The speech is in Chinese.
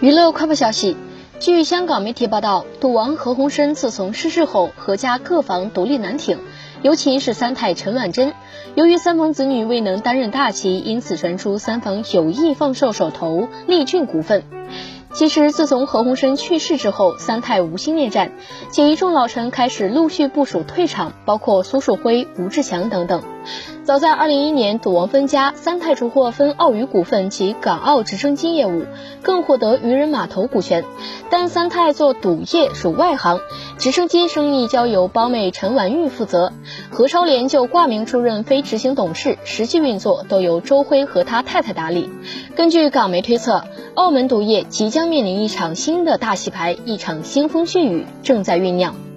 娱乐快报消息，据香港媒体报道，赌王何鸿燊自从逝世后，何家各房独立难挺，尤其是三太陈婉珍。由于三房子女未能担任大旗，因此传出三房有意放售手头利骏股份。其实，自从何鸿燊去世之后，三太无心恋战，且一众老臣开始陆续部署退场，包括苏树辉、吴志强等等。早在二零一一年，赌王分家，三太除获分澳娱股份及港澳直升机业务，更获得渔人码头股权。但三太做赌业属外行，直升机生意交由胞妹陈婉玉负责，何超莲就挂名出任非执行董事，实际运作都由周辉和他太太打理。根据港媒推测，澳门赌业即将面临一场新的大洗牌，一场腥风血雨正在酝酿。